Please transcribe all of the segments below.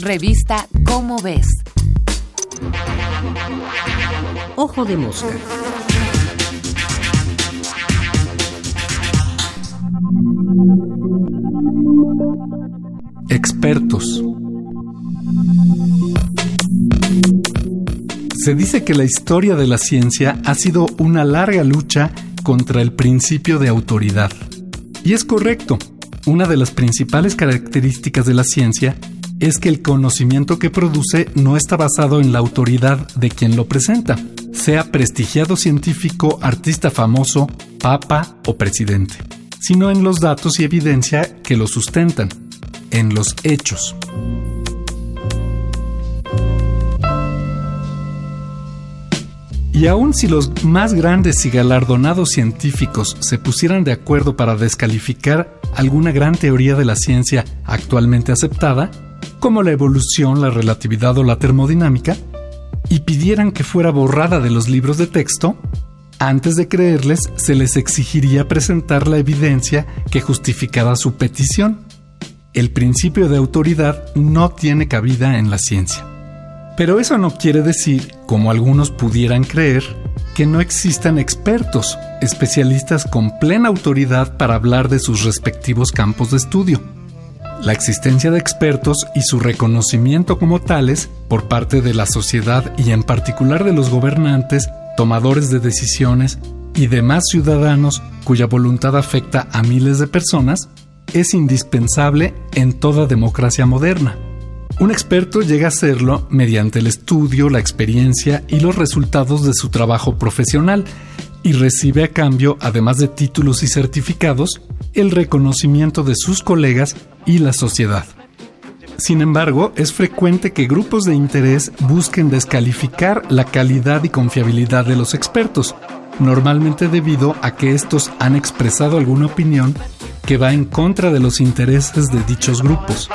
Revista Cómo ves. Ojo de mosca. Expertos. Se dice que la historia de la ciencia ha sido una larga lucha contra el principio de autoridad. Y es correcto. Una de las principales características de la ciencia es que el conocimiento que produce no está basado en la autoridad de quien lo presenta, sea prestigiado científico, artista famoso, papa o presidente, sino en los datos y evidencia que lo sustentan, en los hechos. Y aun si los más grandes y galardonados científicos se pusieran de acuerdo para descalificar alguna gran teoría de la ciencia actualmente aceptada, como la evolución, la relatividad o la termodinámica, y pidieran que fuera borrada de los libros de texto, antes de creerles se les exigiría presentar la evidencia que justificaba su petición. El principio de autoridad no tiene cabida en la ciencia. Pero eso no quiere decir, como algunos pudieran creer, que no existan expertos, especialistas con plena autoridad para hablar de sus respectivos campos de estudio. La existencia de expertos y su reconocimiento como tales por parte de la sociedad y en particular de los gobernantes, tomadores de decisiones y demás ciudadanos cuya voluntad afecta a miles de personas es indispensable en toda democracia moderna. Un experto llega a serlo mediante el estudio, la experiencia y los resultados de su trabajo profesional y recibe a cambio, además de títulos y certificados, el reconocimiento de sus colegas y la sociedad. Sin embargo, es frecuente que grupos de interés busquen descalificar la calidad y confiabilidad de los expertos, normalmente debido a que estos han expresado alguna opinión que va en contra de los intereses de dichos grupos.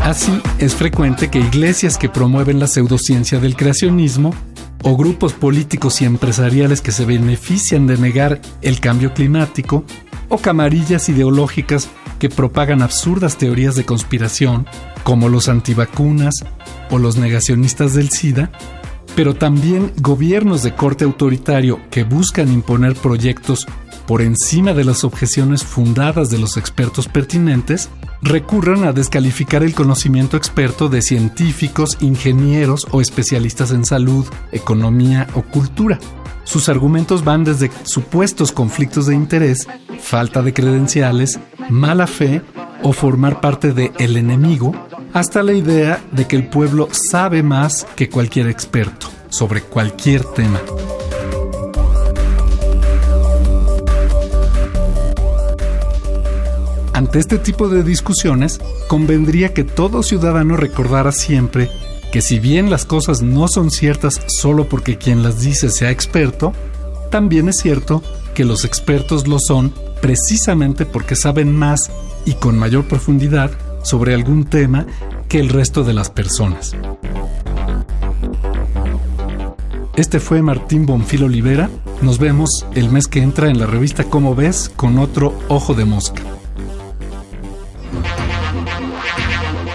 Así, es frecuente que iglesias que promueven la pseudociencia del creacionismo o grupos políticos y empresariales que se benefician de negar el cambio climático, o camarillas ideológicas que propagan absurdas teorías de conspiración, como los antivacunas o los negacionistas del SIDA, pero también gobiernos de corte autoritario que buscan imponer proyectos por encima de las objeciones fundadas de los expertos pertinentes, recurran a descalificar el conocimiento experto de científicos, ingenieros o especialistas en salud, economía o cultura. Sus argumentos van desde supuestos conflictos de interés, falta de credenciales, mala fe o formar parte de el enemigo, hasta la idea de que el pueblo sabe más que cualquier experto sobre cualquier tema. Ante este tipo de discusiones, convendría que todo ciudadano recordara siempre que si bien las cosas no son ciertas solo porque quien las dice sea experto, también es cierto que los expertos lo son precisamente porque saben más y con mayor profundidad sobre algún tema que el resto de las personas. Este fue Martín Bonfil Olivera. Nos vemos el mes que entra en la revista Cómo ves con otro Ojo de Mosca.